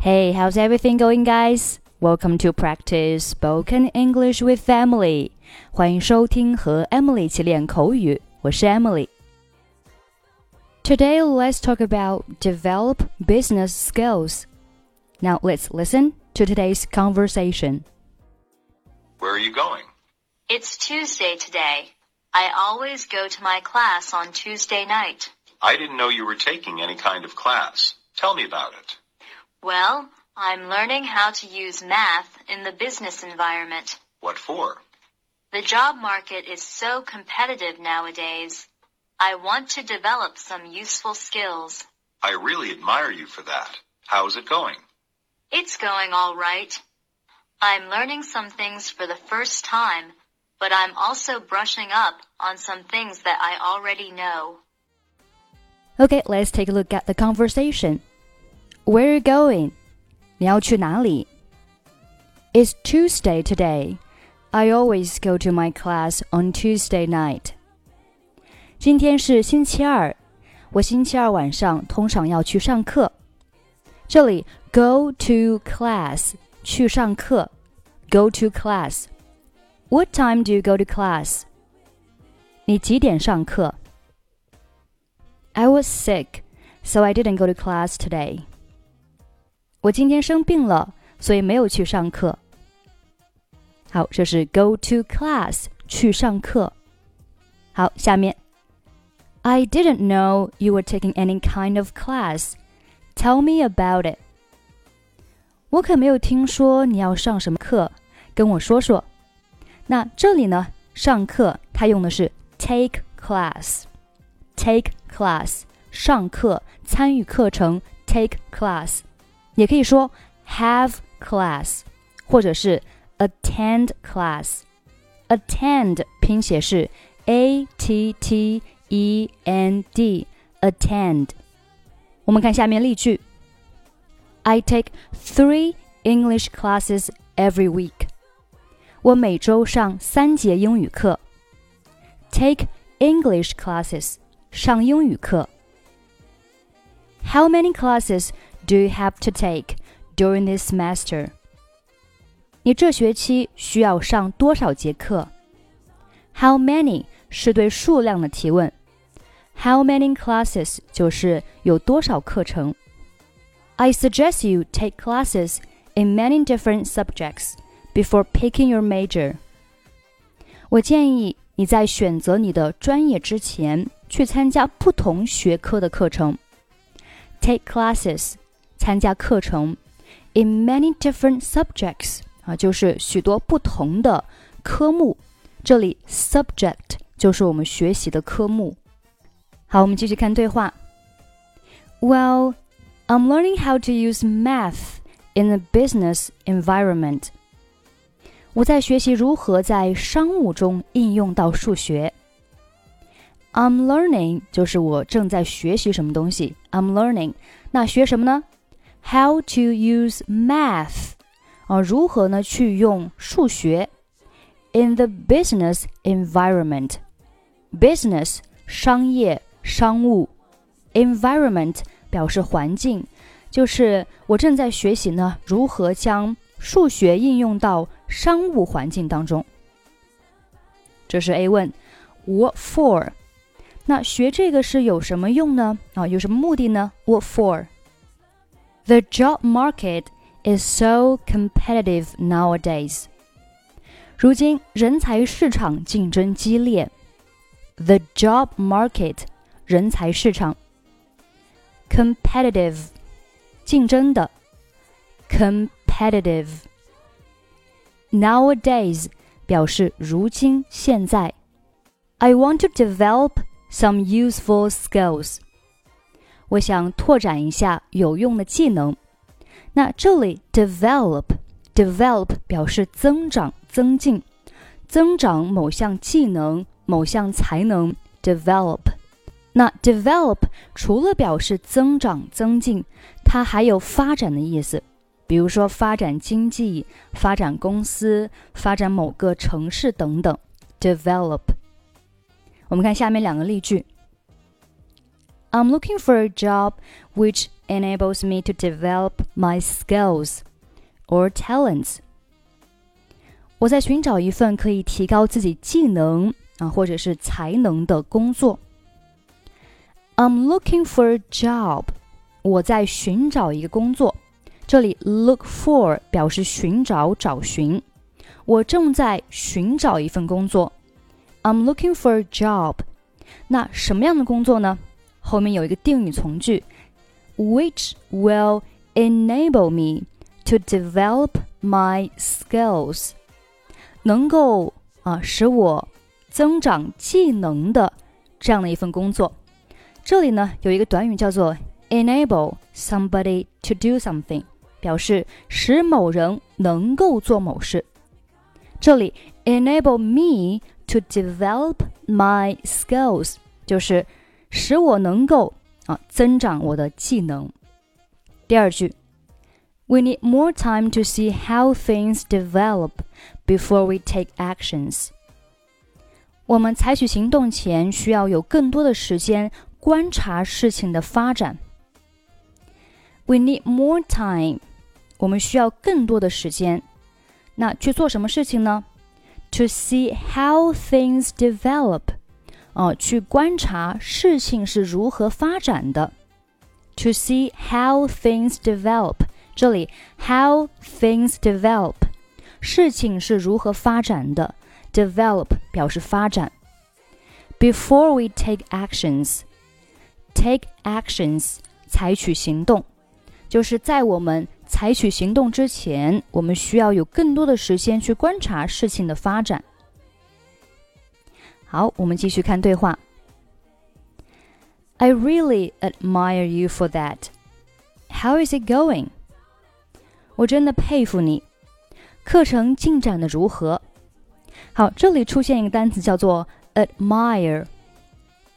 Hey, how's everything going, guys? Welcome to practice spoken English with Emily. 欢迎收听和 Emily 一起练口语，我是 Emily。Today, let's talk about develop business skills. Now, let's listen to today's conversation. Where are you going? It's Tuesday today. I always go to my class on Tuesday night. I didn't know you were taking any kind of class. Tell me about it. Well, I'm learning how to use math in the business environment. What for? The job market is so competitive nowadays. I want to develop some useful skills. I really admire you for that. How's it going? It's going all right. I'm learning some things for the first time, but I'm also brushing up on some things that I already know. Okay, let's take a look at the conversation. Where are you going? 你要去哪里? It's Tuesday today. I always go to my class on Tuesday night. 今天是星期二，我星期二晚上通常要去上课。这里 go to class 去上课，go to class。What time do you go to class？你几点上课？I was sick, so I didn't go to class today. 我今天生病了，所以没有去上课。好，这是 go to class 去上课。好，下面 I didn't know you were taking any kind of class. Tell me about it. 我可没有听说你要上什么课，跟我说说。那这里呢，上课它用的是 take class。take class 上课参与课程 take class，也可以说 have class，或者是 attend class。attend 拼写是 a t t e n d attend。我们看下面例句：I take three English classes every week。我每周上三节英语课。Take English classes，上英语课。How many classes do you have to take during this semester？你这学期需要上多少节课？How many 是对数量的提问，How many classes 就是有多少课程。I suggest you take classes in many different subjects before picking your major. 我建议你在选择你的专业之前，去参加不同学科的课程。Take classes， 参加课程，in many different subjects 啊，就是许多不同的科目。这里 subject 就是我们学习的科目。好，我们继续看对话。Well, I'm learning how to use math in a business environment. 我在学习如何在商务中应用到数学。I'm learning 就是我正在学习什么东西。I'm learning，那学什么呢 ？How to use math 啊，如何呢去用数学？In the business environment, business 商业商务，environment 表示环境，就是我正在学习呢如何将数学应用到商务环境当中。这是 A 问，What for？那学这个是有什么用呢？啊，有什么目的呢？What for？for？The job market is so competitive nowadays。如今人才市场竞争激烈。The job market，人才市场。Competitive，竞争的。Competitive。Nowadays 表示如今现在。I want to develop some useful skills。 我想拓展一下有用的技能。那这里 develop develop 表示增长、增进、增长某项技能、某项才能。develop。那 develop 除了表示增长、增进，它还有发展的意思。比如说发展经济、发展公司、发展某个城市等等。develop。我们看下面两个例句。I'm looking for a job which enables me to develop my skills or talents. 我在寻找一份可以提高自己技能啊或者是才能的工作。I'm looking for a job. 我在寻找一个工作。这里 look for 表示寻找、找寻。我正在寻找一份工作。I'm looking for a job。那什么样的工作呢？ 后面有一个定语从句，which will enable me to develop my skills，能够啊使我增长技能的这样的一份工作。这里呢有一个短语叫做 enable somebody to do something，表示使某人能够做某事。这里 enable me to develop my skills 就是 使我能够啊增长我的技能。第二句，We need more time to see how things develop before we take actions。我们采取行动前需要有更多的时间观察事情的发展。We need more time，我们需要更多的时间。那去做什么事情呢？To see how things develop， 哦，去观察事情是如何发展的。To see how things develop，这里 how things develop，事情是如何发展的。Develop 表示发展。Before we take actions，take actions 采取行动，就是在我们采取行动之前，我们需要有更多的时间去观察事情的发展。好，我们继续看对话。I really admire you for that. How is it going? 我真的佩服你。课程进展的如何？好，这里出现一个单词叫做 admire。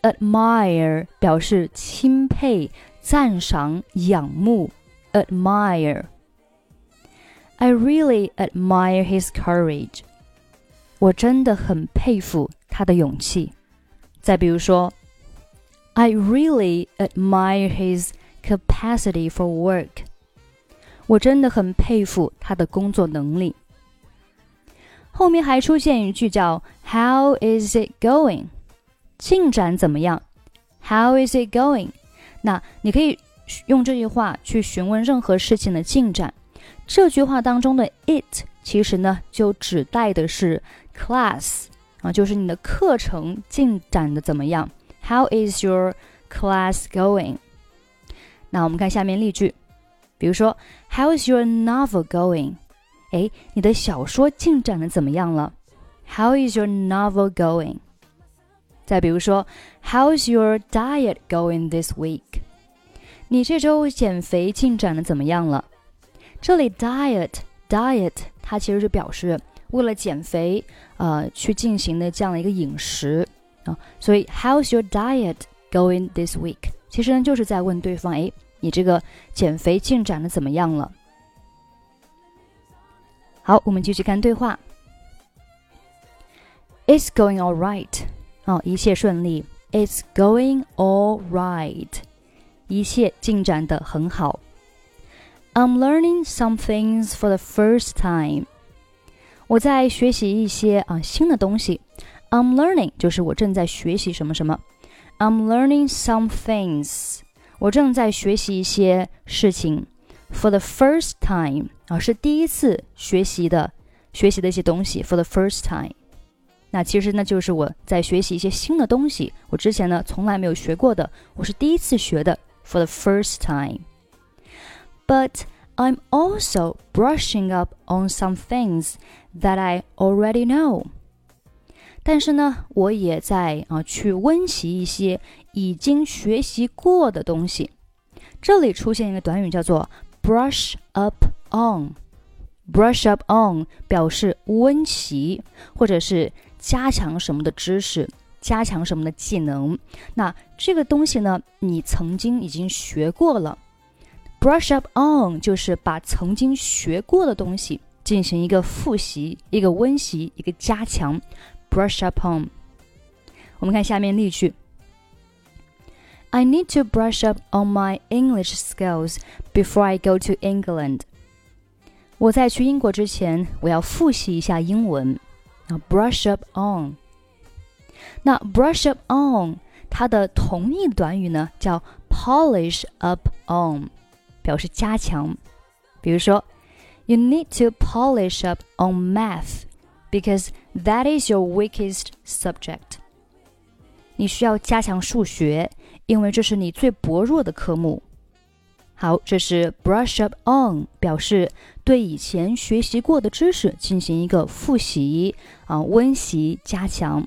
admire 表示钦佩、赞赏、仰慕。admire. I really admire his courage. 我真的很佩服他的勇气。再比如说，I really admire his capacity for work. 我真的很佩服他的工作能力。后面还出现一句叫 "How is it going?" 进展怎么样？How is it going？那你可以用这句话去询问任何事情的进展。这句话当中的 it 其实呢就指代的是 class 啊，就是你的课程进展的怎么样？How is your class going？那我们看下面例句，比如说 How is your novel going？哎，你的小说进展的怎么样了？How is your novel going？再比如说 How's your diet going this week？你这周减肥进展的怎么样了？这里 diet diet 它其实就表示 为了减肥呃去进行的这样的一个饮食啊，所以 How's your diet going this week？其实呢就是在问对方，哎，你这个减肥进展的怎么样了？好，我们继续看对话。It's going all right。哦，一切顺利。It's going all right。一切进展的很好。I'm learning some things for the first time。我在学习一些啊新的东西。I'm learning 就是我正在学习什么什么。I'm learning some things。我正在学习一些事情。For the first time 啊是第一次学习的，学习的一些东西。For the first time。那其实呢就是我在学习一些新的东西，我之前呢从来没有学过的，我是第一次学的。for the first time。But I'm also brushing up on some things that I already know. 但是呢，我也在啊去温习一些已经学习过的东西。这里出现一个短语叫做 brush up on。brush up on 表示温习或者是加强什么的知识。加强什么的技能？那这个东西呢？你曾经已经学过了。Brush up on 就是把曾经学过的东西进行一个复习、一个温习、一个加强。Brush up on。我们看下面例句 I need to brush up on my English skills before I go to England. 我在去英国之前，我要复习一下英文。啊，brush up on。那 brush up on 它的同义短语呢叫 polish up on，表示加强。比如说，You need to polish up on math because that is your weakest subject。你需要加强数学，因为这是你最薄弱的科目。好，这是 brush up on，表示对以前学习过的知识进行一个复习啊，温习加强。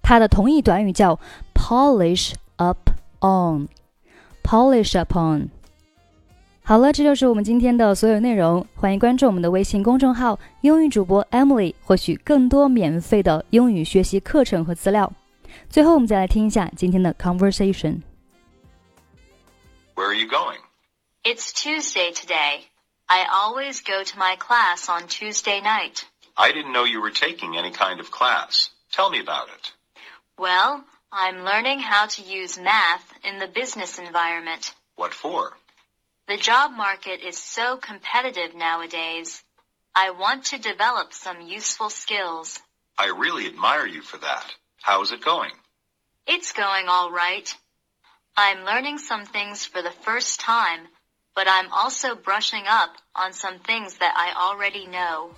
它的同义短语叫 polish up on，polish up on。好了，这就是我们今天的所有内容。欢迎关注我们的微信公众号“英语主播 Emily”，获取更多免费的英语学习课程和资料。最后，我们再来听一下今天的 conversation。Where are you going? It's Tuesday today. I always go to my class on Tuesday night. I didn't know you were taking any kind of class. Tell me about it. Well, I'm learning how to use math in the business environment. What for? The job market is so competitive nowadays. I want to develop some useful skills. I really admire you for that. How's it going? It's going all right. I'm learning some things for the first time, but I'm also brushing up on some things that I already know.